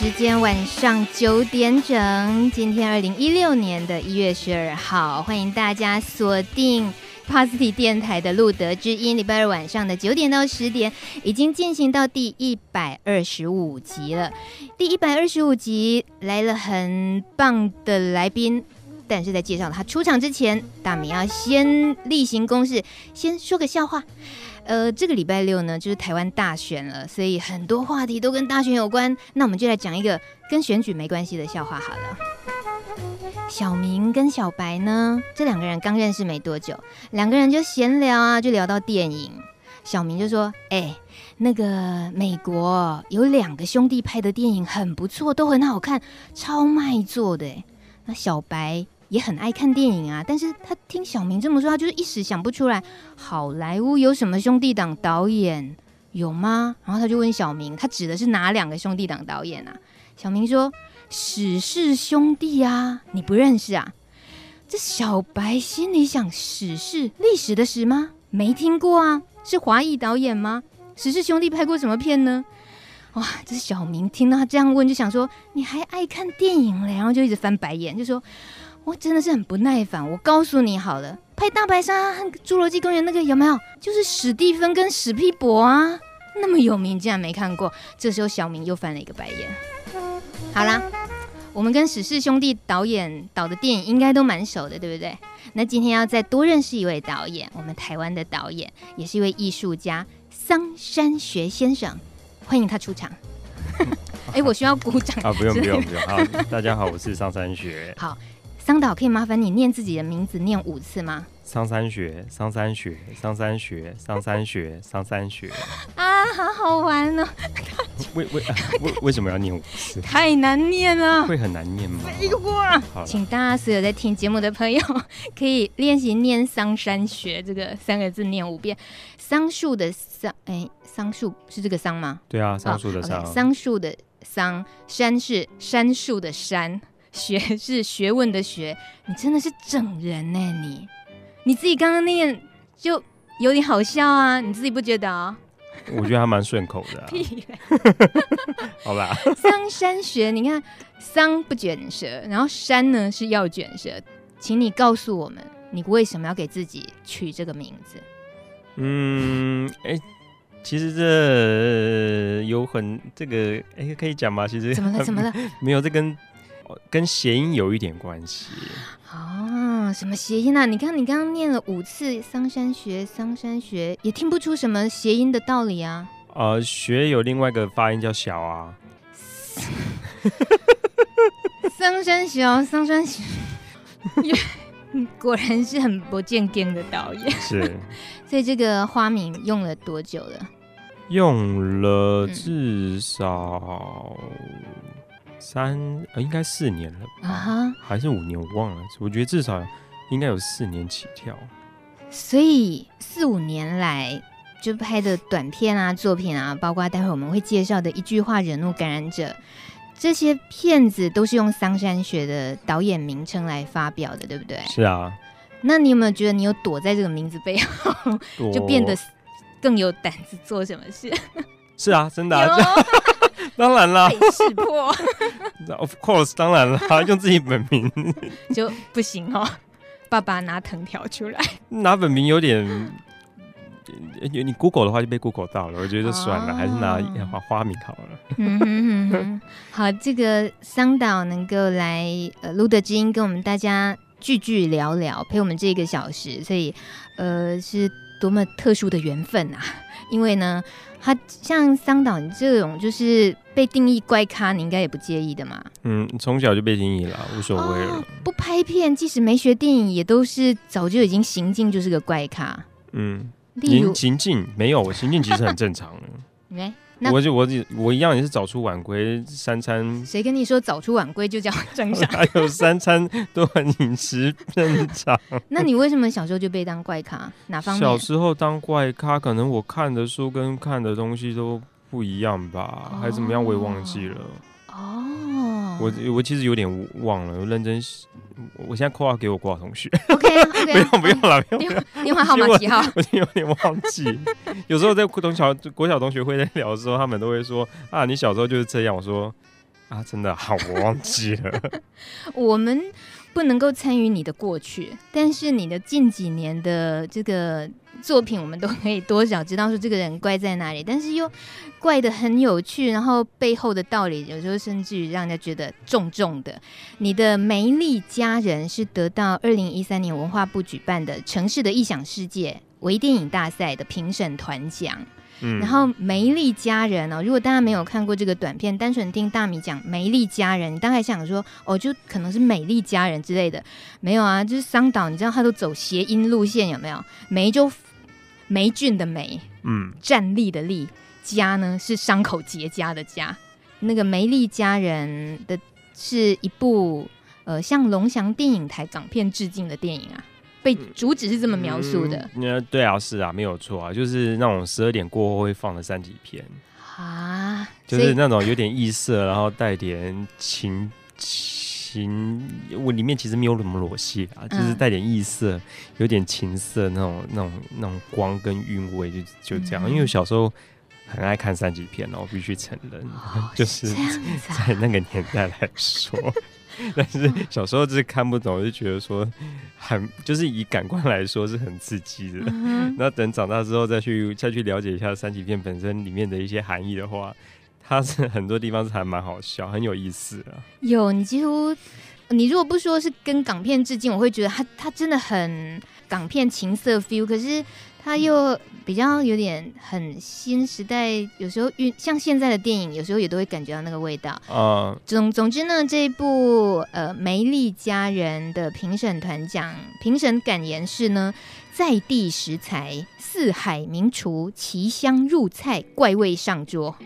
时间晚上九点整，今天二零一六年的一月十二号，欢迎大家锁定 Positive 电台的路德之音，礼拜二晚上的九点到十点，已经进行到第一百二十五集了。第一百二十五集来了很棒的来宾，但是在介绍他出场之前，大米要先例行公事，先说个笑话。呃，这个礼拜六呢，就是台湾大选了，所以很多话题都跟大选有关。那我们就来讲一个跟选举没关系的笑话好了。小明跟小白呢，这两个人刚认识没多久，两个人就闲聊啊，就聊到电影。小明就说：“哎，那个美国有两个兄弟拍的电影很不错，都很好看，超卖座的。”那小白。也很爱看电影啊，但是他听小明这么说，他就是一时想不出来。好莱坞有什么兄弟党导演有吗？然后他就问小明，他指的是哪两个兄弟党导演啊？小明说：史氏兄弟啊，你不认识啊？这小白心里想：史氏历史的史吗？没听过啊，是华裔导演吗？史氏兄弟拍过什么片呢？哇，这小明听到他这样问，就想说：你还爱看电影嘞？然后就一直翻白眼，就说。我真的是很不耐烦。我告诉你好了，拍《大白鲨》和《侏罗纪公园》那个有没有？就是史蒂芬跟史皮博啊，那么有名，竟然没看过。这时候小明又翻了一个白眼。好啦，我们跟史氏兄弟导演导的电影应该都蛮熟的，对不对？那今天要再多认识一位导演，我们台湾的导演，也是一位艺术家桑山学先生，欢迎他出场。哎、欸，我需要鼓掌啊？不用不用不用。好，大家好，我是桑山学。好。桑导，可以麻烦你念自己的名字念五次吗？桑山学，桑山学，桑山学，桑山学，桑山学。啊，好好玩呢、哦！为为 为为什么要念五次？太难念了。会很难念吗？废话。请大家所有在听节目的朋友，可以练习念“桑山学”这个三个字念五遍。桑树的桑，哎，桑树是这个桑吗？对啊，桑树的桑。桑树的桑，山是杉树的山。学 是学问的学，你真的是整人呢！你你自己刚刚念就有点好笑啊，你自己不觉得啊？我觉得还蛮顺口的、啊。屁！好吧。桑山学，你看桑不卷舌，然后山呢是要卷舌，请你告诉我们，你为什么要给自己取这个名字？嗯，哎、欸，其实这有很这个，哎、欸，可以讲吗？其实怎么了？怎么了？没有，这跟。跟谐音有一点关系哦，什么谐音啊？你看，你刚刚念了五次桑山学，桑山学也听不出什么谐音的道理啊。呃，学有另外一个发音叫小啊。桑山小，桑山学，果然是很不正经的导演。是，所以这个花名用了多久了？用了至少。三呃，应该四年了吧？啊、uh-huh. 还是五年？我忘了。我觉得至少应该有四年起跳。所以四五年来就拍的短片啊、作品啊，包括待会我们会介绍的一句话惹怒感染者，这些片子都是用桑山学的导演名称来发表的，对不对？是啊。那你有没有觉得你有躲在这个名字背后，就变得更有胆子做什么事？是啊，真的、啊。当然啦，识破。Of course，当然啦，用自己本名就不行哦。爸爸拿藤条出来，拿本名有点，你 Google 的话就被 Google 到了，我觉得就算了，哦、还是拿花花名好了。嗯哼哼哼，好，这个桑岛能够来呃露德之音跟我们大家聚聚聊聊，陪我们这一个小时，所以呃是多么特殊的缘分啊！因为呢。他像桑导你这种就是被定义怪咖，你应该也不介意的嘛？嗯，从小就被定义了，无所谓了、哦。不拍片，即使没学电影，也都是早就已经行径就是个怪咖。嗯，例如行径没有，我行径其实很正常的。我就我我一样也是早出晚归，三餐。谁跟你说早出晚归就叫正常？还有三餐都很饮食正常。那你为什么小时候就被当怪咖？哪方面？小时候当怪咖，可能我看的书跟看的东西都不一样吧，哦、还是怎么样？我也忘记了。哦，我我其实有点忘了，我认真。我现在括号给我国小同学。OK OK，不用不用了，不用。电话 号码几号？我有点忘记。有时候在同小国小同学会在聊的时候，他们都会说啊，你小时候就是这样。我说啊，真的好，我忘记了。我们不能够参与你的过去，但是你的近几年的这个作品，我们都可以多少知道说这个人怪在哪里，但是又怪得很有趣，然后背后的道理有时候甚至于让人家觉得重重的。你的《梅丽佳人》是得到二零一三年文化部举办的城市的异想世界微电影大赛的评审团奖。嗯、然后《梅丽佳人》哦，如果大家没有看过这个短片，单纯听大米讲《梅丽佳人》，你大概想说哦，就可能是美丽佳人之类的，没有啊，就是桑岛，你知道他都走谐音路线有没有？梅就霉菌的霉，嗯，站立的立，家呢是伤口结痂的痂。那个《梅丽佳人》的是一部呃向龙翔电影台港片致敬的电影啊。被主旨是这么描述的，嗯，嗯，对啊，是啊，没有错啊，就是那种十二点过后会放的三级片啊，就是那种有点异色，然后带点情情，我里面其实没有什么裸戏啊，就是带点异色，有点情色那种那种那种光跟韵味，就就这样。因为我小时候很爱看三级片哦，我必须承认，哦，就是在那个年代来说。但是小时候就是看不懂，就觉得说很就是以感官来说是很刺激的。那、嗯、等长大之后再去再去了解一下三级片本身里面的一些含义的话，它是很多地方是还蛮好笑，很有意思啊。有你几乎你如果不说是跟港片致敬，我会觉得它它真的很港片情色 feel，可是。它又比较有点很新时代，有时候像现在的电影，有时候也都会感觉到那个味道。啊、uh，总总之呢，这一部呃《梅丽佳人》的评审团奖，评审感言是呢，在地食材，四海名厨，奇香入菜，怪味上桌。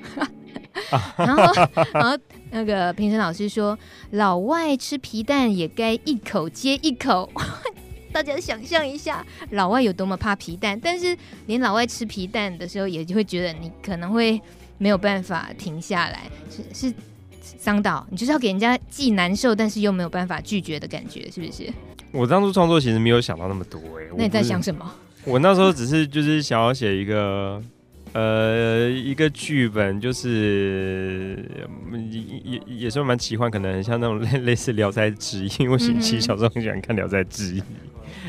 然后，然后那个评审老师说，老外吃皮蛋也该一口接一口。大家想象一下，老外有多么怕皮蛋，但是连老外吃皮蛋的时候，也就会觉得你可能会没有办法停下来。是是，桑岛，你就是要给人家既难受，但是又没有办法拒绝的感觉，是不是？我当初创作其实没有想到那么多，哎，那你在想什么？我那时候只是就是想要写一个。呃，一个剧本就是也也也算蛮奇幻，可能像那种类类似《聊斋志异》，因为我其实小时候很喜欢看《聊斋志异》。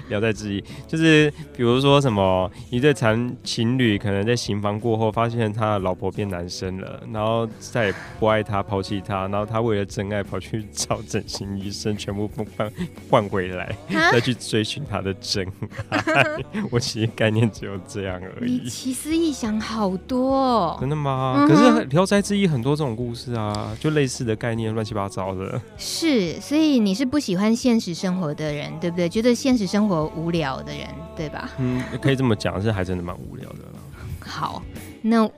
聊斋志异就是，比如说什么一对情情侣可能在行房过后，发现他的老婆变男生了，然后再也不爱他，抛弃他，然后他为了真爱跑去找整形医生，全部换换回来，再去追寻他的真爱。我其实概念只有这样而已。你奇思异想好多哦，真的吗？嗯、可是聊斋志异很多这种故事啊，就类似的概念，乱七八糟的。是，所以你是不喜欢现实生活的人，对不对？觉得现实生活。无聊的人，对吧？嗯，可以这么讲，是还真的蛮无聊的。好，那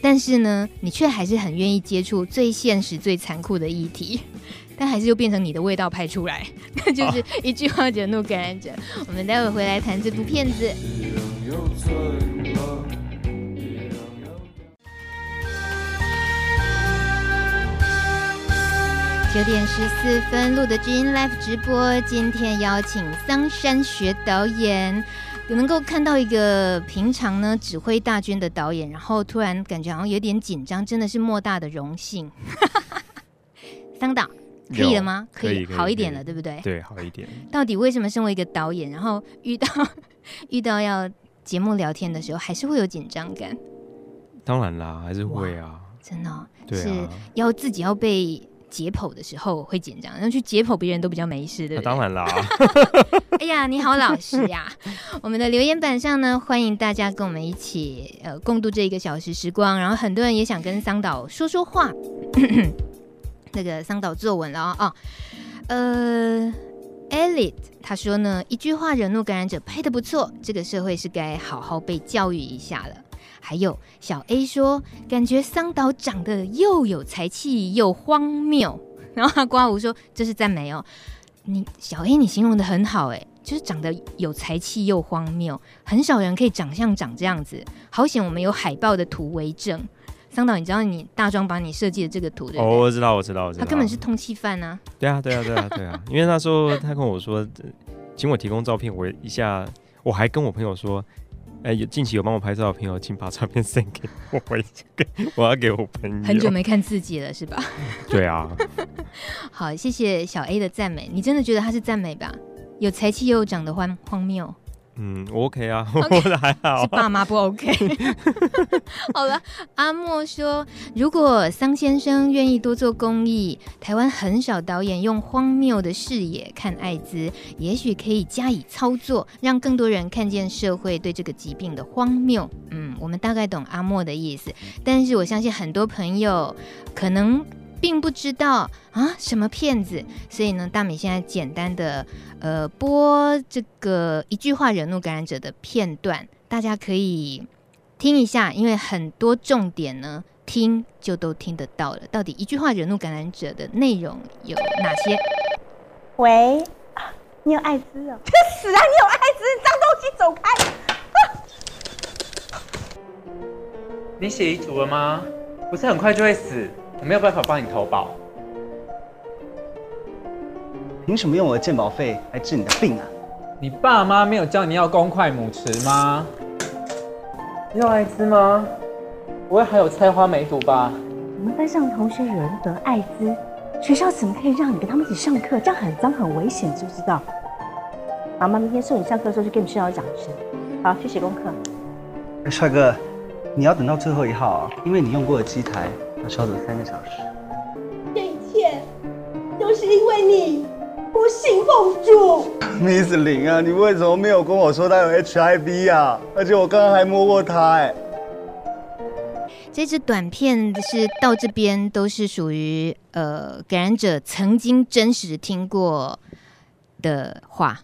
但是呢，你却还是很愿意接触最现实、最残酷的议题，但还是又变成你的味道拍出来，那就是一句话惹怒感染者。我们待会回来谈这部片子。九点十四分，露德知音 Live 直播。今天邀请桑山学导演，能够看到一个平常呢指挥大军的导演，然后突然感觉好像有点紧张，真的是莫大的荣幸。桑导，可以了吗？可以，可以好一点了，对不对？对，好一点。到底为什么身为一个导演，然后遇到 遇到要节目聊天的时候，还是会有紧张感？当然啦，还是会啊。真的、哦对啊，是要自己要被。解剖的时候会紧张，然后去解剖别人都比较没事，对不对？啊、当然啦。哎呀，你好老实呀！我们的留言板上呢，欢迎大家跟我们一起呃共度这一个小时时光。然后很多人也想跟桑导说说话。那个桑导作文了啊、哦，呃，Elliot 他说呢，一句话惹怒感染者拍的不错，这个社会是该好好被教育一下了。还有小 A 说，感觉桑岛长得又有才气又荒谬。然后他刮胡说，这是赞美哦。你小 A 你形容的很好哎，就是长得有才气又荒谬，很少人可以长相长这样子。好险我们有海报的图为证。桑岛，你知道你大壮把你设计的这个图对不对？哦，我知道，我知道，我知道。他根本是通缉犯啊。对啊，对啊，对啊，对啊。因为那时候他跟我说，请我提供照片，我一下我还跟我朋友说。哎，有近期有帮我拍照的朋友，请把照片 send 给我，我要给我朋友。很久没看自己了，是吧？对啊。好，谢谢小 A 的赞美，你真的觉得他是赞美吧？有才气又长得荒荒谬。嗯我，OK 啊，okay, 我的还好，是爸妈不 OK。好了，阿莫说，如果桑先生愿意多做公益，台湾很少导演用荒谬的视野看艾滋，也许可以加以操作，让更多人看见社会对这个疾病的荒谬。嗯，我们大概懂阿莫的意思，但是我相信很多朋友可能。并不知道啊什么骗子，所以呢，大米现在简单的呃播这个一句话惹怒感染者的片段，大家可以听一下，因为很多重点呢听就都听得到了。到底一句话惹怒感染者的内容有哪些？喂，你有艾滋哦？去 死啊！你有艾滋，脏东西，走开！你写遗嘱了吗？不是很快就会死？我没有办法帮你投保，凭什么用我的健保费来治你的病啊？你爸妈没有教你要公筷母匙吗？你有艾滋吗？不会还有菜花梅毒吧？我们班上同学有人得艾滋，学校怎么可以让你跟他们一起上课？这样很脏很危险，知不知道？妈妈明天送你上课的时候就跟你们学校讲一声。好，去写功课。帅哥，你要等到最后一号啊，因为你用过的机台。要消毒三个小时，这一切都是因为你不信奉主。Miss 林啊，你为什么没有跟我说他有 HIV 啊？而且我刚刚还摸过他哎。这支短片是到这边都是属于呃感染者曾经真实听过的话，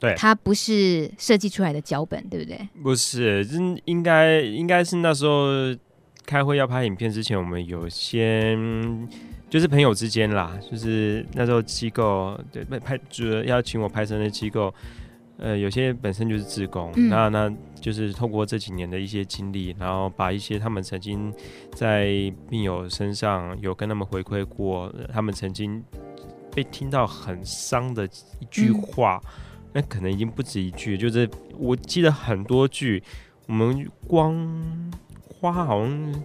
对，他不是设计出来的脚本，对不对？不是，应应该应该是那时候。开会要拍影片之前，我们有先就是朋友之间啦，就是那时候机构对拍主要要请我拍摄的机构，呃，有些本身就是自工，嗯、那那就是透过这几年的一些经历，然后把一些他们曾经在病友身上有跟他们回馈过，他们曾经被听到很伤的一句话，嗯、那可能已经不止一句，就是我记得很多句，我们光。花好像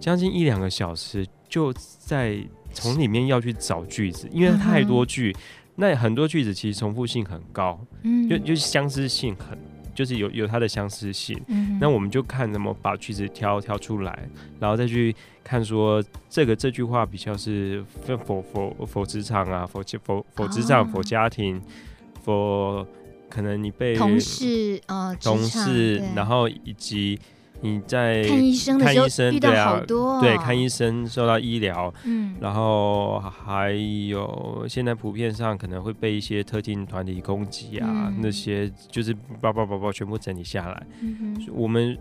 将近一两个小时，就在从里面要去找句子，因为太多句，嗯、那很多句子其实重复性很高，嗯，就就是相似性很，就是有有它的相似性，嗯，那我们就看怎么把句子挑挑出来，然后再去看说这个这句话比较是否否否否职场啊，否否否职场否家庭，否可能你被同事啊、呃、同事，然后以及。你在看医生的时候遇到好多，对，看医生受到医疗，嗯，然后还有现在普遍上可能会被一些特定团体攻击啊，那些就是叭叭叭叭全部整理下来。我们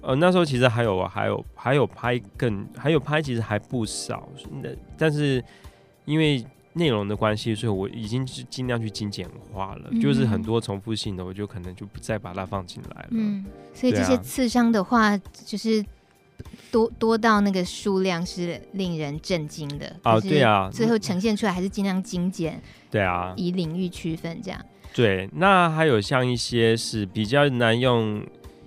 呃那时候其实还有还有还有拍更还有拍其实还不少，那但是因为。内容的关系，所以我已经是尽量去精简化了，嗯、就是很多重复性的，我就可能就不再把它放进来了。嗯，所以这些刺伤的话，就是多多到那个数量是令人震惊的。哦，对啊，最后呈现出来还是尽量精简。对啊，以领域区分这样。对，那还有像一些是比较难用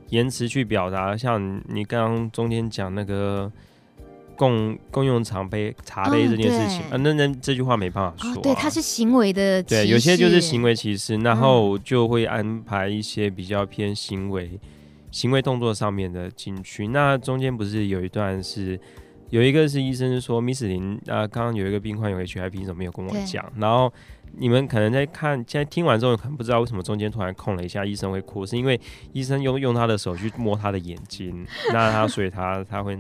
言辞去表达，像你刚刚中间讲那个。共共用茶杯茶杯这件事情，啊、哦，那那这句话没办法说、啊哦。对，它是行为的。对，有些就是行为歧视，然后就会安排一些比较偏行为、嗯、行为动作上面的进去。那中间不是有一段是有一个是医生说，Miss 林啊，刚刚有一个病患有 HIV，怎么没有跟我讲？然后。你们可能在看，现在听完之后，可能不知道为什么中间突然空了一下，医生会哭，是因为医生用用他的手去摸他的眼睛，那他所以他他会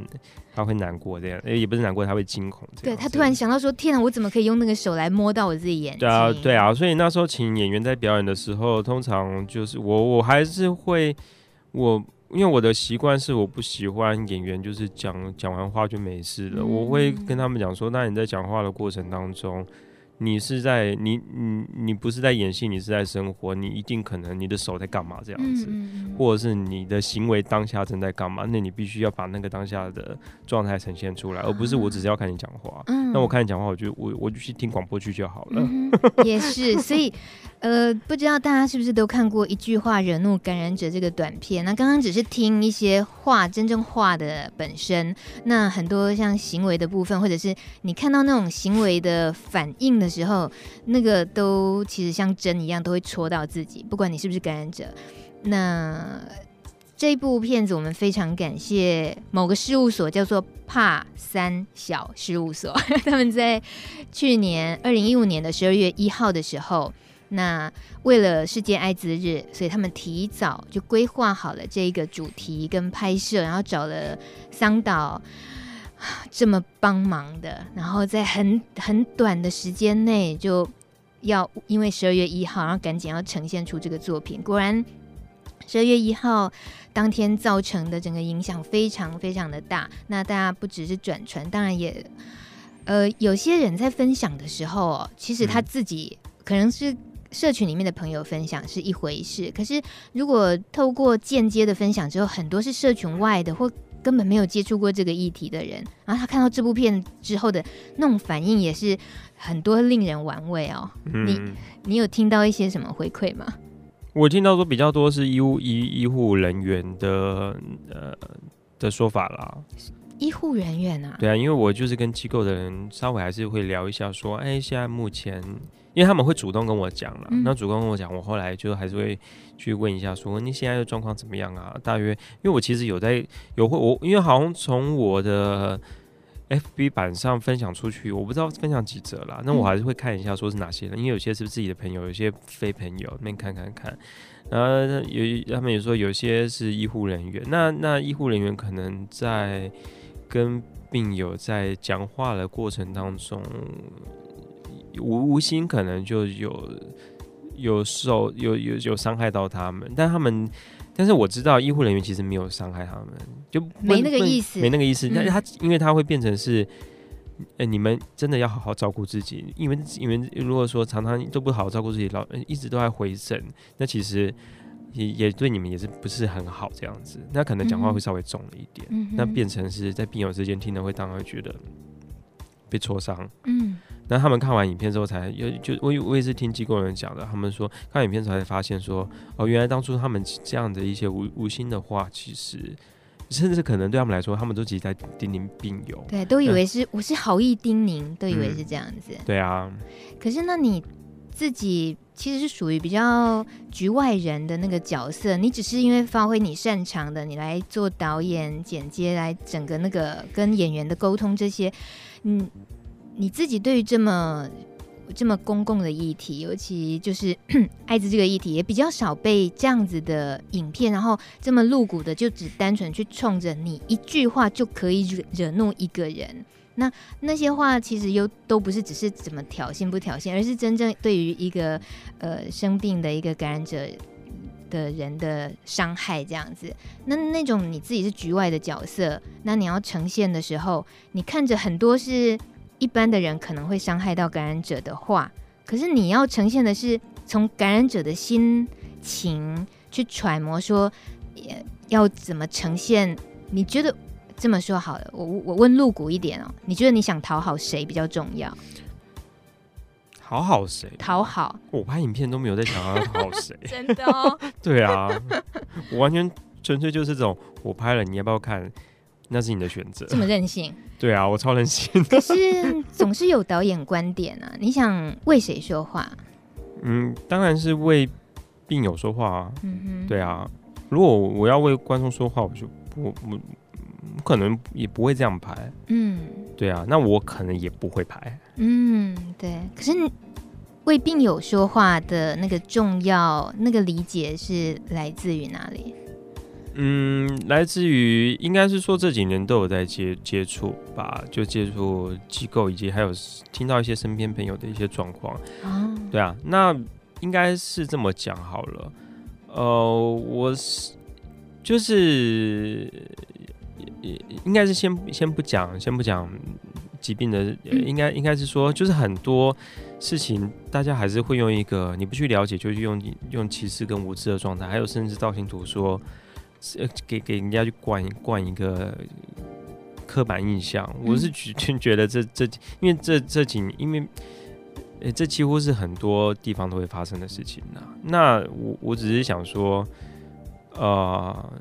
他会难过这样，也不是难过，他会惊恐。对，他突然想到说：“天啊，我怎么可以用那个手来摸到我自己眼睛？”对啊，对啊，所以那时候请演员在表演的时候，通常就是我我还是会我因为我的习惯是我不喜欢演员就是讲讲完话就没事了，嗯、我会跟他们讲说：“那你在讲话的过程当中。”你是在你你你不是在演戏，你是在生活，你一定可能你的手在干嘛这样子，嗯、或者是你的行为当下正在干嘛，那你必须要把那个当下的状态呈现出来，而不是我只是要看你讲话。嗯、那我看你讲话，我就我我就去听广播剧就好了。嗯、也是，所以呃，不知道大家是不是都看过一句话惹怒感染者这个短片？那刚刚只是听一些话，真正话的本身，那很多像行为的部分，或者是你看到那种行为的反应的时候，那个都其实像针一样，都会戳到自己，不管你是不是感染者。那这部片子，我们非常感谢某个事务所，叫做帕三小事务所，他们在去年二零一五年的十二月一号的时候。那为了世界艾滋日，所以他们提早就规划好了这一个主题跟拍摄，然后找了桑导这么帮忙的，然后在很很短的时间内就要因为十二月一号，然后赶紧要呈现出这个作品。果然，十二月一号当天造成的整个影响非常非常的大。那大家不只是转传，当然也呃有些人在分享的时候，其实他自己可能是。社群里面的朋友分享是一回事，可是如果透过间接的分享之后，很多是社群外的或根本没有接触过这个议题的人，然后他看到这部片之后的那种反应也是很多令人玩味哦。嗯、你你有听到一些什么回馈吗？我听到说比较多是医护医医护人员的呃的说法啦。医护人员啊？对啊，因为我就是跟机构的人稍微还是会聊一下，说，哎，现在目前。因为他们会主动跟我讲了，那、嗯、主动跟我讲，我后来就还是会去问一下，说你现在的状况怎么样啊？大约，因为我其实有在有会我，因为好像从我的 FB 版上分享出去，我不知道分享几则了，那我还是会看一下，说是哪些人，因为有些是自己的朋友，有些非朋友，那看看看，然后有他们也说有些是医护人员，那那医护人员可能在跟病友在讲话的过程当中。无无心可能就有有受有有有伤害到他们，但他们但是我知道医护人员其实没有伤害他们，就没那个意思，没那个意思。但是他因为他会变成是，呃，你们真的要好好照顾自己，因为因为如果说常常都不好好照顾自己，老一直都在回诊，那其实也也对你们也是不是很好这样子。那可能讲话会稍微重了一点，嗯、那变成是在病友之间听了会当然会觉得被戳伤，嗯。那他们看完影片之后才有，就我我也是听机构人讲的，他们说看影片之后才发现说，哦，原来当初他们这样的一些无无心的话，其实甚至可能对他们来说，他们都只是在叮咛病友，对，都以为是我是好意叮咛，都以为是这样子，嗯、对啊。可是那你自己其实是属于比较局外人的那个角色，你只是因为发挥你擅长的，你来做导演、剪接，来整个那个跟演员的沟通这些，嗯。你自己对于这么这么公共的议题，尤其就是 艾滋这个议题，也比较少被这样子的影片，然后这么露骨的，就只单纯去冲着你一句话就可以惹惹怒一个人。那那些话其实又都不是只是怎么挑衅不挑衅，而是真正对于一个呃生病的一个感染者的人的伤害这样子。那那种你自己是局外的角色，那你要呈现的时候，你看着很多是。一般的人可能会伤害到感染者的话，可是你要呈现的是从感染者的心情去揣摩，说要怎么呈现？你觉得这么说好了，我我问露骨一点哦，你觉得你想讨好谁比较重要？讨好谁？讨好？我拍影片都没有在想要讨好谁，真的哦？对啊，我完全纯粹就是这种，我拍了，你要不要看？那是你的选择。这么任性？对啊，我超任性。可是总是有导演观点啊，你想为谁说话？嗯，当然是为病友说话啊。嗯哼，对啊。如果我要为观众说话，我就不不可能也不会这样排。嗯，对啊，那我可能也不会排。嗯，对。可是为病友说话的那个重要那个理解是来自于哪里？嗯，来自于应该是说这几年都有在接接触吧，就接触机构以及还有听到一些身边朋友的一些状况。啊，对啊，那应该是这么讲好了。呃，我是就是应该是先先不讲，先不讲疾病的，应该应该是说就是很多事情大家还是会用一个你不去了解就去用用歧视跟无知的状态，还有甚至道听途说。呃，给给人家去灌灌一个刻板印象，嗯、我是觉 觉得这这，因为这这几年，因为诶、欸，这几乎是很多地方都会发生的事情呐。那我我只是想说，呃，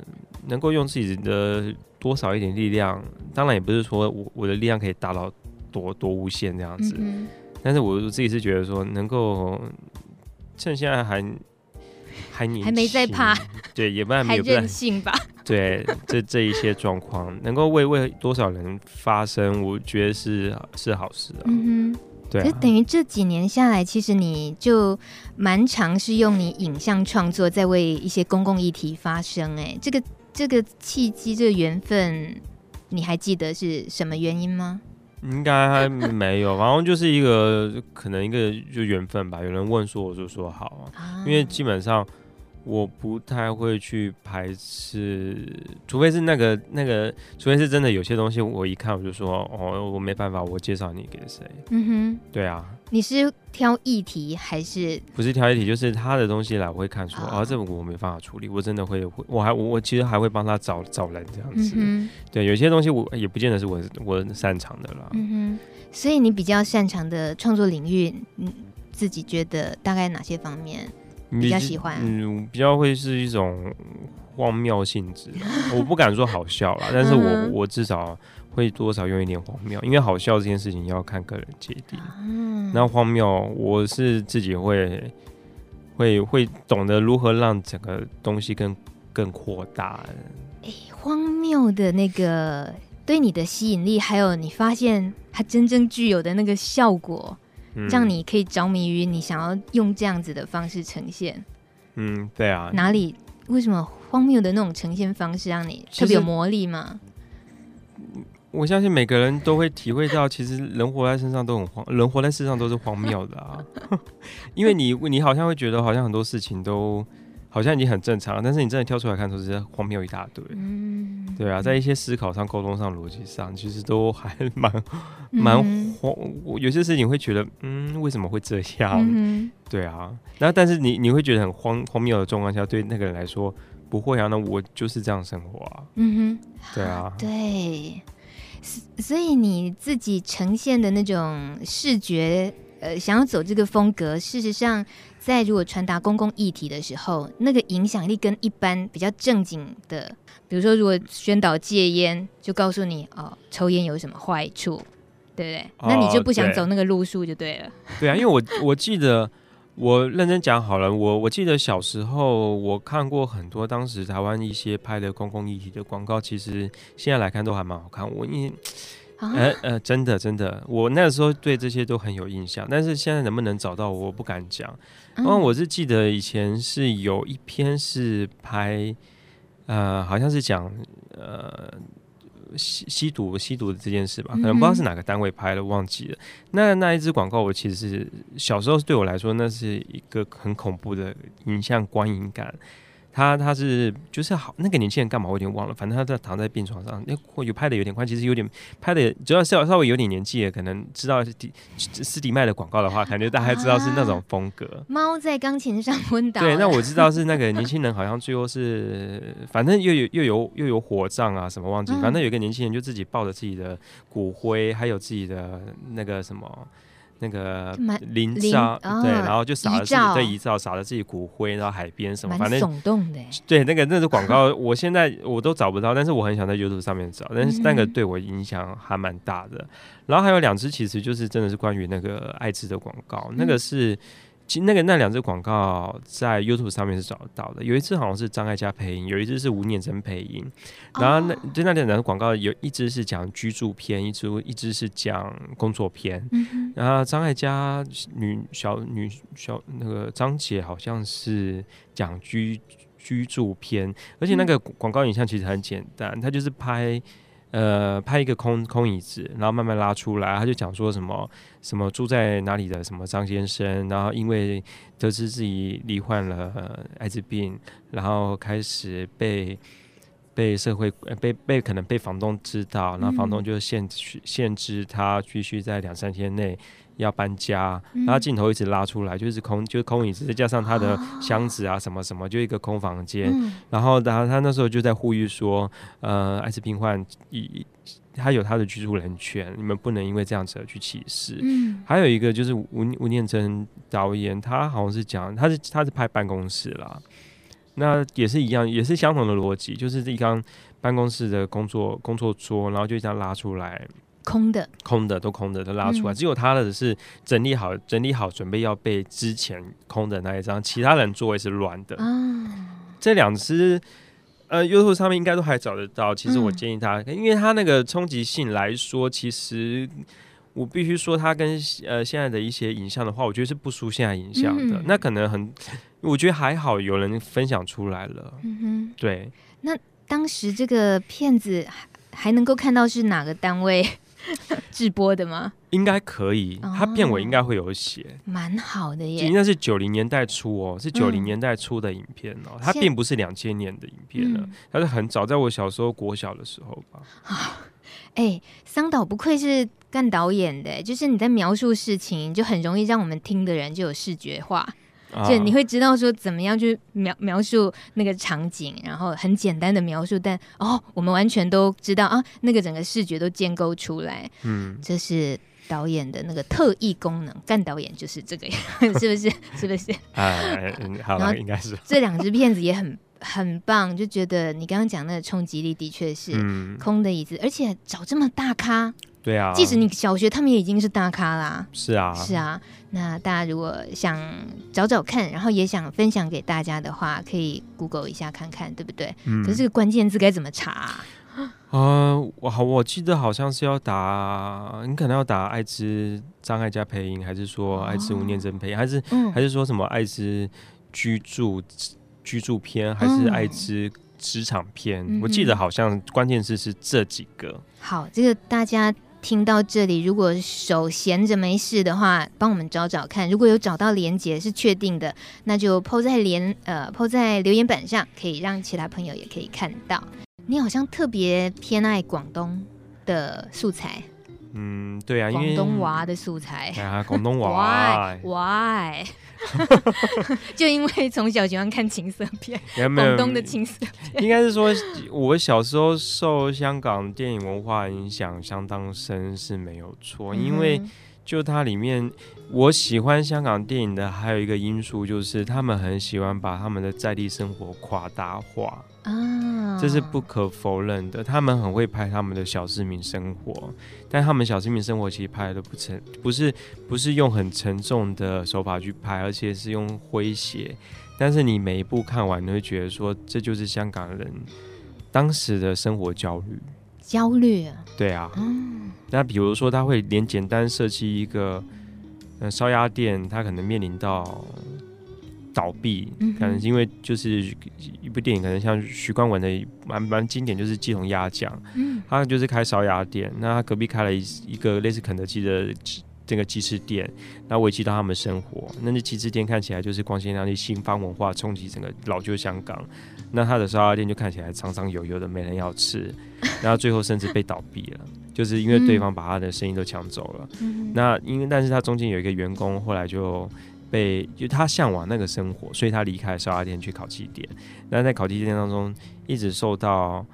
能够用自己的多少一点力量，当然也不是说我我的力量可以达到多多无限这样子，嗯、但是我自己是觉得说，能够趁现在还还年轻，还没在怕，对，也不然还任性吧。对，这这一些状况能够为为多少人发声，我觉得是是好事啊。嗯哼。对、啊，就等于这几年下来，其实你就蛮尝试用你影像创作在为一些公共议题发声。哎，这个这个契机，这个缘分，你还记得是什么原因吗？应该还没有，反正就是一个可能一个就缘分吧。有人问说，我就说好啊，因为基本上。我不太会去排斥，除非是那个那个，除非是真的有些东西，我一看我就说，哦，我没办法，我介绍你给谁？嗯哼，对啊。你是挑议题还是？不是挑议题，就是他的东西来，我会看说，啊、哦，这个我没办法处理，我真的会，我还我我其实还会帮他找找人这样子。嗯、对，有些东西我也不见得是我我擅长的啦。嗯哼，所以你比较擅长的创作领域，嗯，自己觉得大概哪些方面？比较喜欢，嗯，比较会是一种荒谬性质，我不敢说好笑啦，但是我我至少会多少用一点荒谬，因为好笑这件事情要看个人界定。嗯，那荒谬，我是自己会会会懂得如何让整个东西更更扩大。哎、欸，荒谬的那个对你的吸引力，还有你发现它真正具有的那个效果。让你可以着迷于你想要用这样子的方式呈现。嗯，对啊。哪里？为什么荒谬的那种呈现方式让你特别有魔力吗？我相信每个人都会体会到，其实人活在身上都很荒，人活在世上都是荒谬的啊。因为你，你好像会觉得，好像很多事情都。好像已经很正常了，但是你真的跳出来看，都是荒谬一大堆。嗯，对啊，在一些思考上、沟通上、逻辑上，其实都还蛮蛮荒。有些事情会觉得，嗯，为什么会这样？嗯、对啊，然后但是你你会觉得很荒荒谬的状况下，对那个人来说不会啊。那我就是这样生活啊。嗯哼，对啊，对。所以你自己呈现的那种视觉，呃，想要走这个风格，事实上。在如果传达公共议题的时候，那个影响力跟一般比较正经的，比如说如果宣导戒烟，就告诉你哦，抽烟有什么坏处，对不对？哦、那你就不想走那个路数就对了。对啊，因为我我记得我认真讲好了，我 我记得小时候我看过很多当时台湾一些拍的公共议题的广告，其实现在来看都还蛮好看。我因为呃呃，真的真的，我那个时候对这些都很有印象，但是现在能不能找到，我不敢讲。因为，我是记得以前是有一篇是拍，呃，好像是讲呃吸吸毒吸毒的这件事吧，可能不知道是哪个单位拍的，忘记了。那那一支广告，我其实是小时候对我来说，那是一个很恐怖的影像观影感。他他是就是好那个年轻人干嘛？我有点忘了。反正他在躺在病床上，那或有拍的有点快，其实有点拍的，主要是稍稍微有点年纪的，可能知道是迪斯迪麦的广告的话，感觉大家知道是那种风格。啊、猫在钢琴上昏倒。对，那我知道是那个 年轻人，好像最后是反正又有又有又有火葬啊什么忘记，反正有一个年轻人就自己抱着自己的骨灰，还有自己的那个什么。那个林照，对，然后就撒了自己对遗照，撒了自己骨灰，然后海边什么，反正耸动的。对，那个那个广告，我现在我都找不到，但是我很想在 YouTube 上面找，但是那个对我影响还蛮大的。然后还有两支，其实就是真的是关于那个艾滋的广告，那个是。其实那个那两支广告在 YouTube 上面是找得到的，有一支好像是张艾嘉配音，有一支是吴念真配音。然后那对那两个广告，有一支是讲居住片，一支一支是讲工作片。然后张艾嘉女小女小那个张姐好像是讲居居住片，而且那个广告影像其实很简单，它就是拍。呃，拍一个空空椅子，然后慢慢拉出来，他就讲说什么什么住在哪里的什么张先生，然后因为得知自己罹患了艾滋病，然后开始被被社会被被可能被房东知道，然后房东就限制限制他必须在两三天内要搬家，然后镜头一直拉出来，就是空，就是空椅子，再加上他的箱子啊什么什么，就一个空房间。然后，然后他那时候就在呼吁说，呃，艾滋病患一他有他的居住人权，你们不能因为这样子而去歧视。嗯，还有一个就是吴吴念真导演，他好像是讲，他是他是拍办公室啦，那也是一样，也是相同的逻辑，就是一张办公室的工作工作桌，然后就这样拉出来。空的，空的都空的都拉出来，嗯、只有他的是整理好，整理好准备要被之前空的那一张，其他人座位是乱的。嗯、这两只呃，YouTube 上面应该都还找得到。其实我建议他，嗯、因为他那个冲击性来说，其实我必须说，他跟呃现在的一些影像的话，我觉得是不输现在影像的。嗯、那可能很，我觉得还好，有人分享出来了。嗯哼，对。那当时这个片子还还能够看到是哪个单位？直播的吗？应该可以，它片尾应该会有写，蛮、哦、好的耶。应该是九零年代初哦，是九零年代初的影片哦，嗯、它并不是两千年的影片了，嗯、它是很早，在我小时候国小的时候吧。啊，哎、欸，桑导不愧是干导演的，就是你在描述事情，就很容易让我们听的人就有视觉化。就你会知道说怎么样去描描述那个场景，然后很简单的描述，但哦，我们完全都知道啊，那个整个视觉都建构出来。嗯，这是导演的那个特异功能，干导演就是这个样，是不是？是不是？哎，好了，应该是这两支片子也很很棒，就觉得你刚刚讲那个冲击力的确是空的椅子，而且找这么大咖。对啊，即使你小学，他们也已经是大咖啦。是啊，是啊。那大家如果想找找看，然后也想分享给大家的话，可以 Google 一下看看，对不对？嗯。可是这个关键字该怎么查啊？呃，我好，我记得好像是要打，你可能要打艾滋障碍加配音，还是说艾滋无念真配音，还是、嗯、还是说什么艾滋居住居住篇，还是艾滋职场篇？嗯、我记得好像关键字是这几个。好，这个大家。听到这里，如果手闲着没事的话，帮我们找找看。如果有找到连接是确定的，那就 po 在连呃 po 在留言板上，可以让其他朋友也可以看到。你好像特别偏爱广东的素材。嗯，对啊，因为广东娃的素材啊，广东娃，why why？就因为从小喜欢看情色片，广东的情色片。应该是说，我小时候受香港电影文化影响相当深是没有错，嗯、因为就它里面，我喜欢香港电影的还有一个因素就是，他们很喜欢把他们的在地生活夸大化。啊，这是不可否认的。他们很会拍他们的小市民生活，但他们小市民生活其实拍的都不沉，不是不是用很沉重的手法去拍，而且是用诙谐。但是你每一部看完，你会觉得说，这就是香港人当时的生活焦虑。焦虑啊？对啊。嗯。那比如说，他会连简单设计一个呃烧鸭店，他可能面临到。倒闭，可能是因为就是一部电影，可能像许冠文的蛮蛮经典，就是鸡同鸭讲。嗯，他就是开烧鸭店，那他隔壁开了一一个类似肯德基的这个鸡翅店，那维系到他们生活。那那鸡翅店看起来就是光鲜亮丽，新方文化冲击整个老旧香港。那他的烧鸭店就看起来长长有油的，没人要吃。然后最后甚至被倒闭了，就是因为对方把他的生意都抢走了。嗯，那因为但是他中间有一个员工，后来就。被就他向往那个生活，所以他离开烧鸭店去烤鸡店。那在烤鸡店当中，一直受到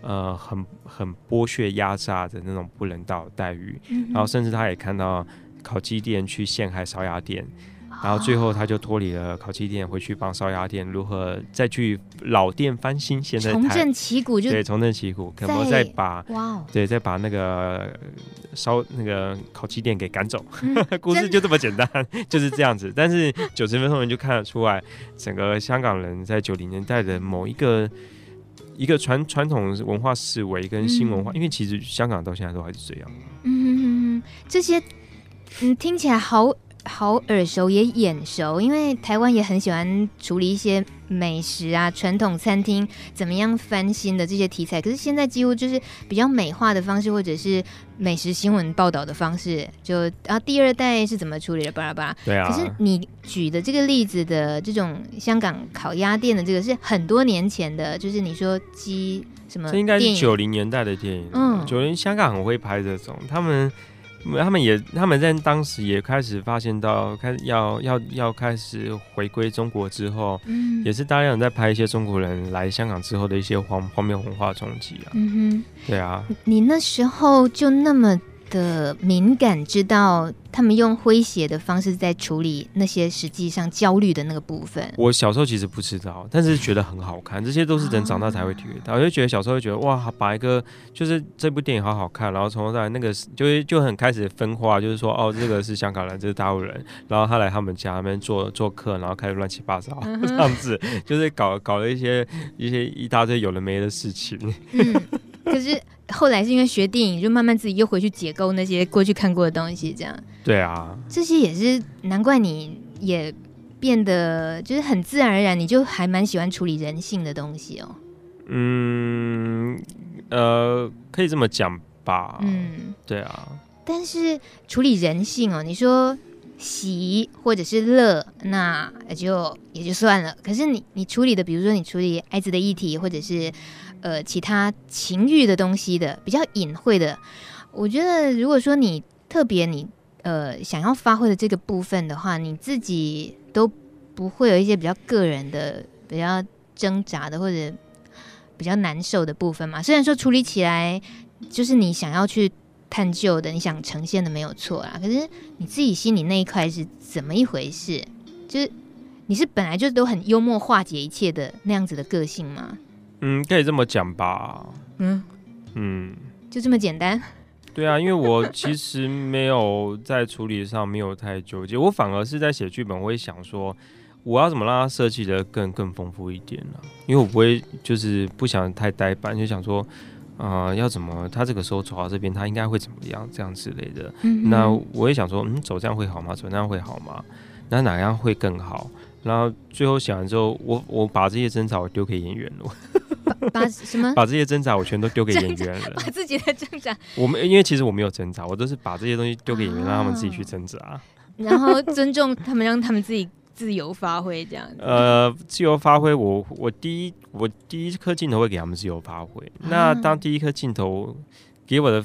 呃很很剥削压榨的那种不人道待遇，嗯、然后甚至他也看到烤鸡店去陷害烧鸭店。然后最后他就脱离了烤鸡店，回去帮烧鸭店如何再去老店翻新。现在重振旗鼓就对，重振旗鼓，可能再把哇，对，再把那个烧那个烤鸡店给赶走。嗯、故事就这么简单，就是这样子。但是九十分钟人就看得出来，整个香港人在九零年代的某一个一个传传统文化思维跟新文化，嗯、因为其实香港到现在都还是这样。嗯哼哼哼，这些嗯听起来好。好耳熟也眼熟，因为台湾也很喜欢处理一些美食啊、传统餐厅怎么样翻新的这些题材。可是现在几乎就是比较美化的方式，或者是美食新闻报道的方式，就啊第二代是怎么处理的，巴拉巴拉。对啊。可是你举的这个例子的这种香港烤鸭店的这个是很多年前的，就是你说鸡什么？这应该是九零年代的电影。嗯，九零香港很会拍这种，他们。他们也他们在当时也开始发现到，开始要要要开始回归中国之后，嗯，也是大量在拍一些中国人来香港之后的一些荒荒谬文化冲击啊。嗯哼，对啊，你那时候就那么的敏感，知道。他们用诙谐的方式在处理那些实际上焦虑的那个部分。我小时候其实不知道，但是觉得很好看。这些都是人长大才会体会到。我就觉得小时候会觉得哇，把一个就是这部电影好好看，然后从头到尾那个 就是就很开始分化，就是说哦，这个是香港人，这是大陆人，然后他来他们家那边做做客，然后开始乱七八糟这样子，就是搞搞了一些一些一大堆有的没的事情。嗯，可是。后来是因为学电影，就慢慢自己又回去解构那些过去看过的东西，这样。对啊，这些也是难怪你也变得就是很自然而然，你就还蛮喜欢处理人性的东西哦。嗯，呃，可以这么讲吧。嗯，对啊。但是处理人性哦，你说喜或者是乐，那就也就算了。可是你你处理的，比如说你处理艾滋的议题，或者是。呃，其他情欲的东西的比较隐晦的，我觉得如果说你特别你呃想要发挥的这个部分的话，你自己都不会有一些比较个人的、比较挣扎的或者比较难受的部分嘛。虽然说处理起来就是你想要去探究的、你想呈现的没有错啦，可是你自己心里那一块是怎么一回事？就是你是本来就都很幽默化解一切的那样子的个性吗？嗯，可以这么讲吧。嗯嗯，就这么简单。对啊，因为我其实没有在处理上没有太纠结，我反而是在写剧本，我会想说我要怎么让它设计的更更丰富一点呢？因为我不会就是不想太呆板，就想说啊、呃，要怎么他这个时候走到这边，他应该会怎么样这样之类的。嗯，那我也想说，嗯，走这样会好吗？走那样会好吗？那哪样会更好？然后最后写完之后，我我把这些争吵丢给演员了。把什么？把这些挣扎我全都丢给演员了。把自己的挣扎，我们因为其实我没有挣扎，我都是把这些东西丢给演员，让他们自己去挣扎。然后尊重他们，让他们自己自由发挥这样子。呃，自由发挥，我我第一我第一颗镜头会给他们自由发挥。那当第一颗镜头给我的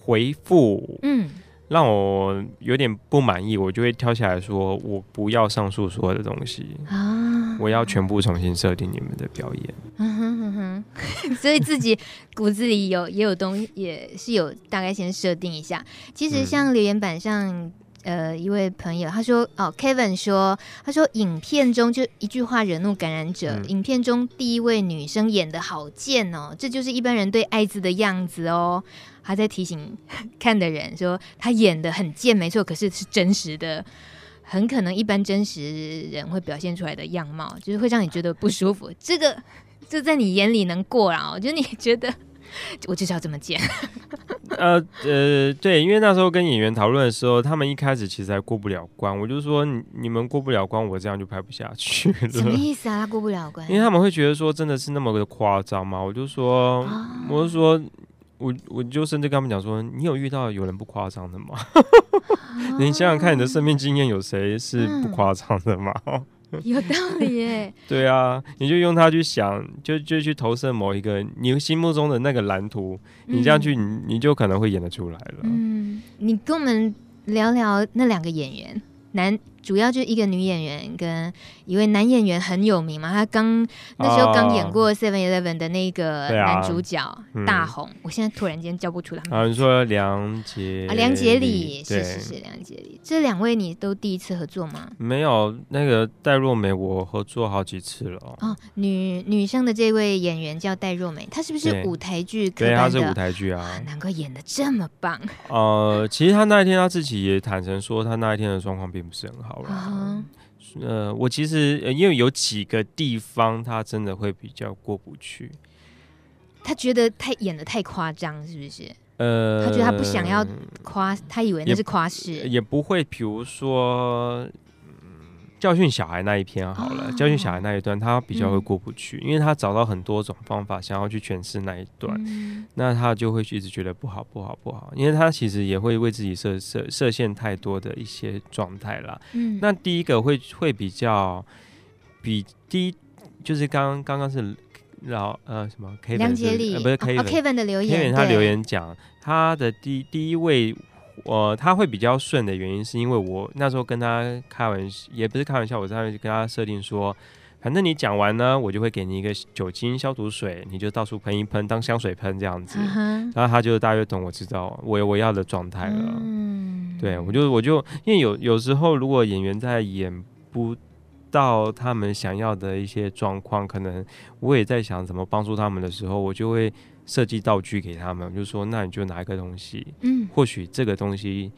回复，嗯。让我有点不满意，我就会挑起来说：“我不要上述所有的东西啊！我要全部重新设定你们的表演。”嗯哼哼哼，所以自己骨子里有也有东西，也是有大概先设定一下。其实像留言板上。呃，一位朋友他说，哦，Kevin 说，他说影片中就一句话惹怒感染者。嗯、影片中第一位女生演的好贱哦，这就是一般人对艾滋的样子哦。他在提醒 看的人说，他演的很贱，没错，可是是真实的，很可能一般真实人会表现出来的样貌，就是会让你觉得不舒服。这个就在你眼里能过啊？我觉得你觉得。我就是要这么贱。呃呃，对，因为那时候跟演员讨论的时候，他们一开始其实还过不了关。我就说你你们过不了关，我这样就拍不下去了。什么意思啊？他过不了关？因为他们会觉得说真的是那么的夸张吗？我就说，啊、我就说，我我就甚至跟他们讲说，你有遇到有人不夸张的吗？啊、你想想看，你的生命经验有谁是不夸张的吗？嗯 有道理耶，对啊，你就用它去想，就就去投射某一个你心目中的那个蓝图，嗯、你这样去，你你就可能会演得出来了。嗯，你跟我们聊聊那两个演员，男。主要就一个女演员跟一位男演员很有名嘛，他刚那时候刚演过《Seven Eleven》的那个男主角、大红，嗯、我现在突然间叫不出来。啊，你说梁杰啊，梁杰礼是是是梁杰礼，这两位你都第一次合作吗？没有，那个戴若梅我合作好几次了。哦，女女生的这位演员叫戴若梅，她是不是舞台剧？对，她是舞台剧啊，啊，难怪演的这么棒。呃，其实她那一天她自己也坦诚说，她那一天的状况并不是很好。Uh huh. 呃，我其实因为有几个地方他真的会比较过不去，他觉得太演的太夸张，是不是？呃，他觉得他不想要夸，他以为那是夸饰，也不会，比如说。教训小孩那一篇好了，哦、教训小孩那一段他比较会过不去，嗯、因为他找到很多种方法想要去诠释那一段，嗯、那他就会一直觉得不好不好不好，因为他其实也会为自己设设设限太多的一些状态啦。嗯，那第一个会会比较比第一就是刚刚刚是老呃什么 Kevin 梁杰礼、呃、不是 Kevin、哦、Kevin 的留言 Kevin 他留言讲他的第第一位我、呃、他会比较顺的原因，是因为我那时候跟他开玩笑，也不是开玩笑，我在那跟他设定说，反正你讲完呢，我就会给你一个酒精消毒水，你就到处喷一喷，当香水喷这样子。Uh. 然后他就大约懂我知道我我要的状态了。嗯、对我就我就因为有有时候如果演员在演不到他们想要的一些状况，可能我也在想怎么帮助他们的时候，我就会。设计道具给他们，就是说，那你就拿一个东西，嗯，或许这个东西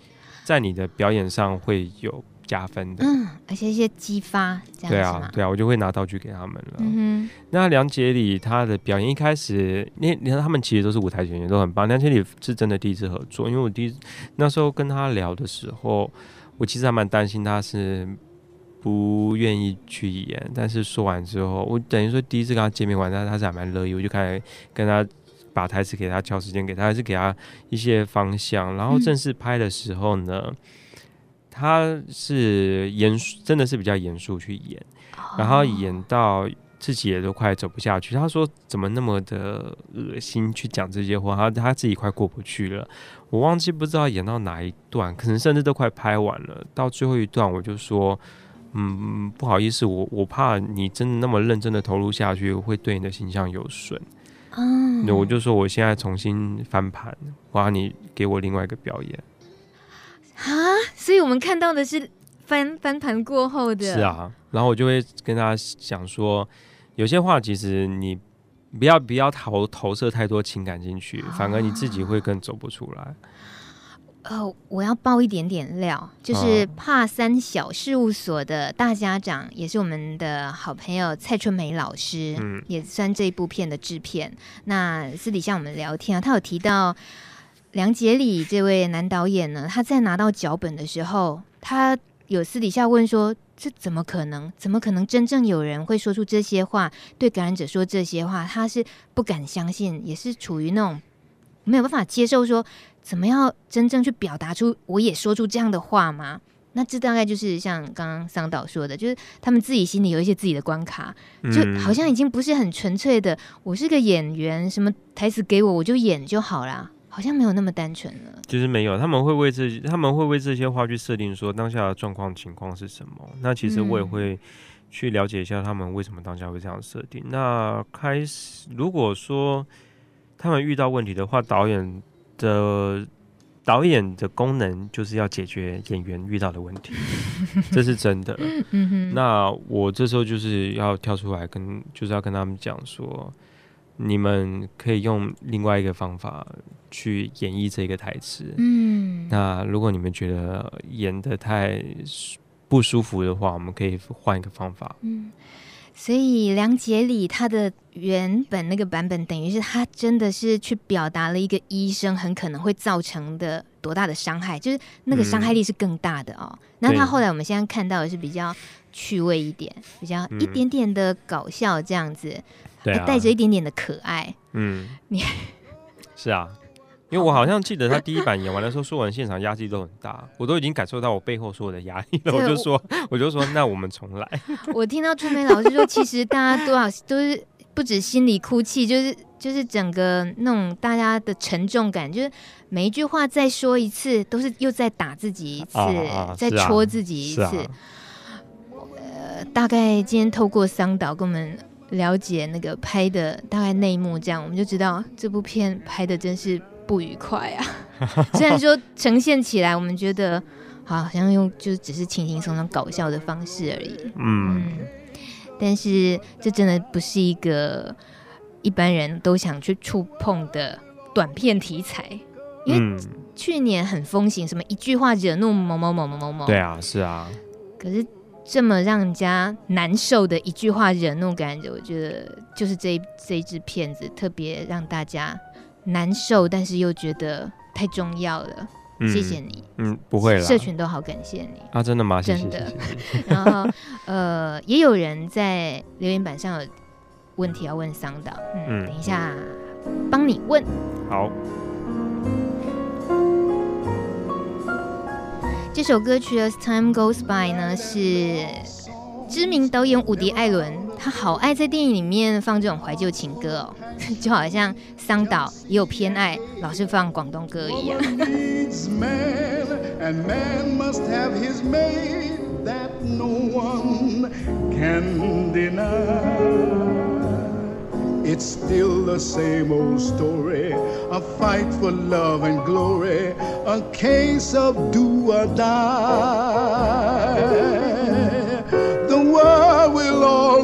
在你的表演上会有加分的，嗯，而且一些激发，这样对啊，对啊，我就会拿道具给他们了。嗯，那梁杰里他的表演一开始，你你看他们其实都是舞台演员，都很棒。梁杰里是真的第一次合作，因为我第一那时候跟他聊的时候，我其实还蛮担心他是不愿意去演，但是说完之后，我等于说第一次跟他见面完，他他是还蛮乐意，我就开始跟他。把台词给他，敲时间给他，还是给他一些方向。然后正式拍的时候呢，嗯、他是严肃，真的是比较严肃去演，哦、然后演到自己也都快走不下去。他说：“怎么那么的恶心？去讲这些话，他他自己快过不去了。”我忘记不知道演到哪一段，可能甚至都快拍完了。到最后一段，我就说：“嗯，不好意思，我我怕你真的那么认真的投入下去，会对你的形象有损。”嗯，那我就说我现在重新翻盘，我要你给我另外一个表演啊！所以我们看到的是翻翻盘过后的。是啊，然后我就会跟他讲说，有些话其实你不要不要投投射太多情感进去，反而你自己会更走不出来。呃，我要爆一点点料，就是帕三小事务所的大家长，也是我们的好朋友蔡春梅老师，嗯，也算这一部片的制片。那私底下我们聊天啊，他有提到梁杰里这位男导演呢，他在拿到脚本的时候，他有私底下问说：“这怎么可能？怎么可能真正有人会说出这些话，对感染者说这些话？”他是不敢相信，也是处于那种没有办法接受说。怎么样真正去表达出我也说出这样的话吗？那这大概就是像刚刚桑导说的，就是他们自己心里有一些自己的关卡，就好像已经不是很纯粹的。我是个演员，什么台词给我我就演就好啦，好像没有那么单纯了。其实没有，他们会为这他们会为这些话去设定说当下的状况情况是什么。那其实我也会去了解一下他们为什么当下会这样设定。那开始如果说他们遇到问题的话，导演。的导演的功能就是要解决演员遇到的问题，这是真的。那我这时候就是要跳出来跟，就是要跟他们讲说，你们可以用另外一个方法去演绎这个台词。嗯，那如果你们觉得演得太不舒服的话，我们可以换一个方法。嗯。所以梁杰里他的原本那个版本，等于是他真的是去表达了一个医生很可能会造成的多大的伤害，就是那个伤害力是更大的哦。那、嗯、他后来我们现在看到的是比较趣味一点，比较一点点的搞笑这样子，还带着一点点的可爱。嗯，你是啊。因为我好像记得他第一版演完的时候，说完现场压力都很大，我都已经感受到我背后所有的压力了。我就说，我就说，那我们重来。我听到春梅老师说，其实大家多少都是不止心里哭泣，就是就是整个那种大家的沉重感，就是每一句话再说一次，都是又再打自己一次，啊、再戳自己一次。呃，大概今天透过桑导跟我们了解那个拍的大概内幕，这样我们就知道这部片拍的真是。不愉快啊！虽然说呈现起来，我们觉得好像用就只是轻轻松松搞笑的方式而已。嗯，嗯，但是这真的不是一个一般人都想去触碰的短片题材，因为去年很风行什么一句话惹怒某某某某某某。对啊，是啊。可是这么让人家难受的一句话惹怒感觉，我觉得就是这一这一支片子特别让大家。难受，但是又觉得太重要了。嗯、谢谢你，嗯，不会了。社群都好感谢你啊，真的吗？真的。然后，呃，也有人在留言板上有问题要问桑导，嗯，嗯等一下帮你问。好。这首歌曲《As Time Goes By》呢，是知名导演伍迪·艾伦。他好爱在电影里面放这种怀旧情歌哦，就好像桑岛也有偏爱老是放广东歌一样。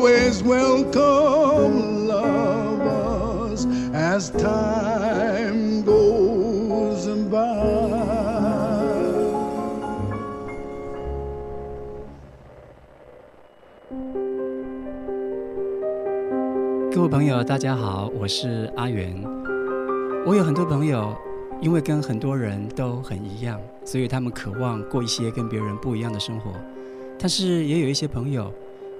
Iswell come love as time goes by 各位朋友，大家好，我是阿元。我有很多朋友，因为跟很多人都很一样，所以他们渴望过一些跟别人不一样的生活。但是也有一些朋友，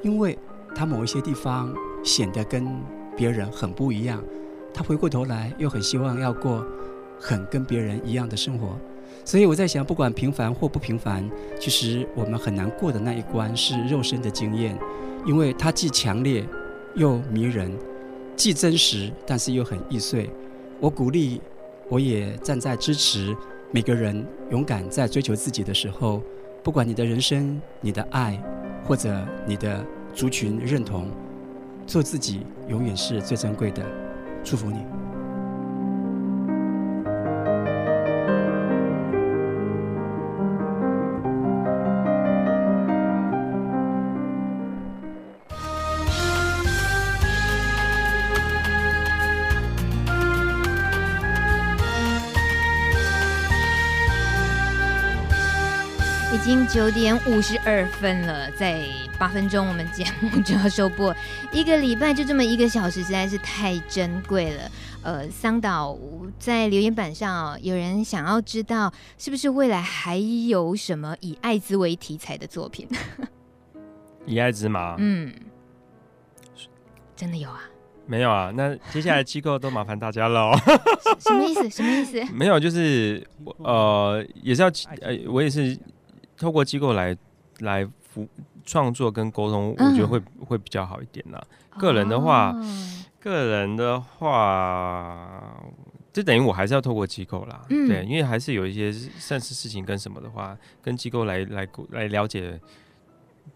因为他某一些地方显得跟别人很不一样，他回过头来又很希望要过很跟别人一样的生活。所以我在想，不管平凡或不平凡，其实我们很难过的那一关是肉身的经验，因为它既强烈又迷人，既真实但是又很易碎。我鼓励，我也站在支持每个人勇敢在追求自己的时候。不管你的人生、你的爱，或者你的族群认同，做自己永远是最珍贵的。祝福你。九点五十二分了，在八分钟我们节目就要收播。一个礼拜就这么一个小时，实在是太珍贵了。呃，桑岛在留言板上有人想要知道，是不是未来还有什么以艾滋为题材的作品？以艾滋吗？嗯，真的有啊？没有啊？那接下来机构都麻烦大家了。什么意思？什么意思？没有，就是呃，也是要呃，我也是。透过机构来来服创作跟沟通，我觉得会、嗯、会比较好一点啦。个人的话，哦、个人的话，就等于我还是要透过机构啦。嗯、对，因为还是有一些善事事情跟什么的话，跟机构来来来了解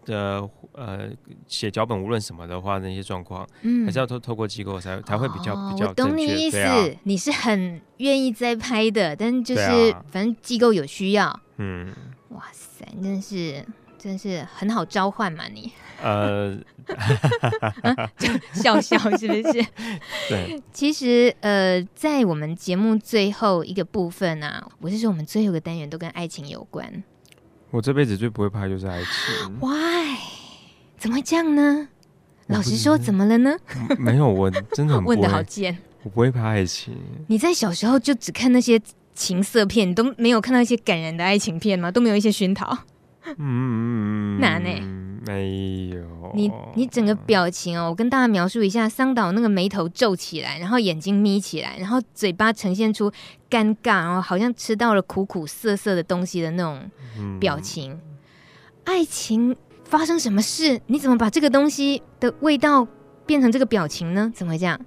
的呃写脚本无论什么的话，那些状况，嗯，还是要透透过机构才才会比较、哦、比较。我懂你意思，啊、你是很愿意在拍的，但就是、啊、反正机构有需要，嗯。哇塞，真是真是很好召唤嘛你？呃，就笑笑是不是？对，其实呃，在我们节目最后一个部分啊，我是说我们最后一个单元都跟爱情有关。我这辈子最不会拍就是爱情。Why？怎么会这样呢？老实说，怎么了呢？没有，我真的很问的好贱。我不会拍爱情。你在小时候就只看那些。情色片，你都没有看到一些感人的爱情片吗？都没有一些熏陶。嗯，难呢？没有。你你整个表情哦，我跟大家描述一下：桑岛那个眉头皱起来，然后眼睛眯起来，然后嘴巴呈现出尴尬，然后好像吃到了苦苦涩涩的东西的那种表情。嗯、爱情发生什么事？你怎么把这个东西的味道变成这个表情呢？怎么会这样？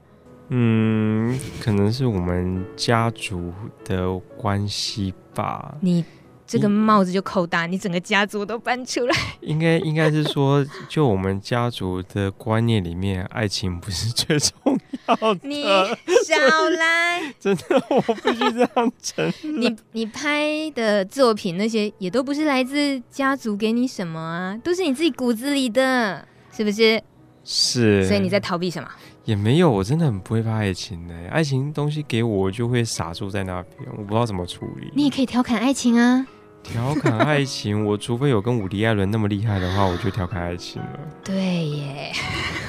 嗯，可能是我们家族的关系吧。你这个帽子就扣大，你整个家族都搬出来。应该应该是说，就我们家族的观念里面，爱情不是最重要的。你少来，真的，我必须这样承认。你你拍的作品那些也都不是来自家族给你什么啊，都是你自己骨子里的，是不是？是。所以你在逃避什么？也没有，我真的很不会怕爱情的。爱情东西给我，我就会傻住在那边，我不知道怎么处理。你也可以调侃爱情啊。调侃爱情，我除非有跟伍迪·艾伦那么厉害的话，我就调侃爱情了。对耶，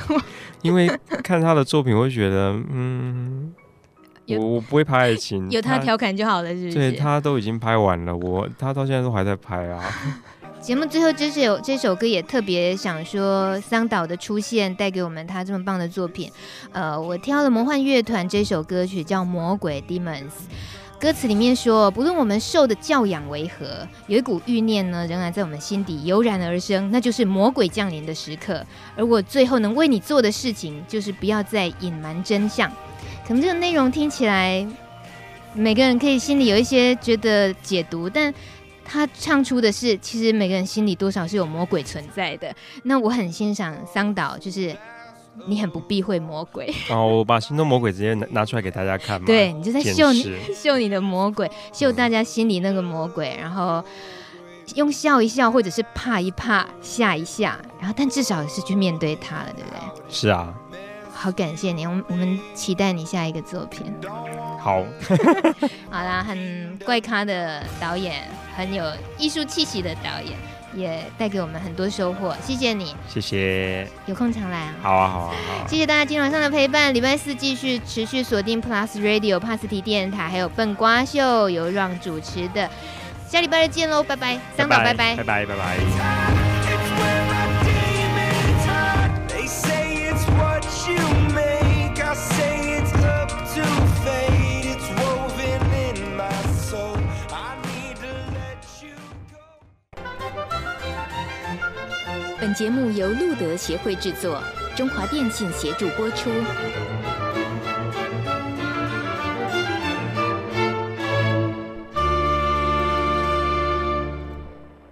因为看他的作品，我会觉得，嗯，我我不会拍爱情，有他调侃就好了，是不是？对，他都已经拍完了，我他到现在都还在拍啊。节目最后这首这首歌也特别想说，桑岛的出现带给我们他这么棒的作品。呃，我挑了魔幻乐团这首歌曲叫《魔鬼 Demons》。歌词里面说，不论我们受的教养为何，有一股欲念呢，仍然在我们心底油然而生，那就是魔鬼降临的时刻。而我最后能为你做的事情，就是不要再隐瞒真相。可能这个内容听起来，每个人可以心里有一些觉得解读，但他唱出的是，其实每个人心里多少是有魔鬼存在的。那我很欣赏桑导，就是。你很不避讳魔鬼哦，我把心中魔鬼直接拿拿出来给大家看嘛。对，你就在秀你 秀你的魔鬼，秀大家心里那个魔鬼，然后用笑一笑，或者是怕一怕，吓一吓，然后但至少是去面对他了，对不对？是啊，好感谢你，我们我们期待你下一个作品。好，好啦，很怪咖的导演，很有艺术气息的导演。也带给我们很多收获，谢谢你，谢谢，有空常来啊，好啊，好啊，好啊，谢谢大家今晚上的陪伴，礼拜四继续持续锁定 Plus Radio 帕斯提电台，还有笨瓜秀由 Ron 主持的，下礼拜二见喽，拜拜，桑导拜拜，拜拜，拜拜。节目由路德协会制作，中华电信协助播出。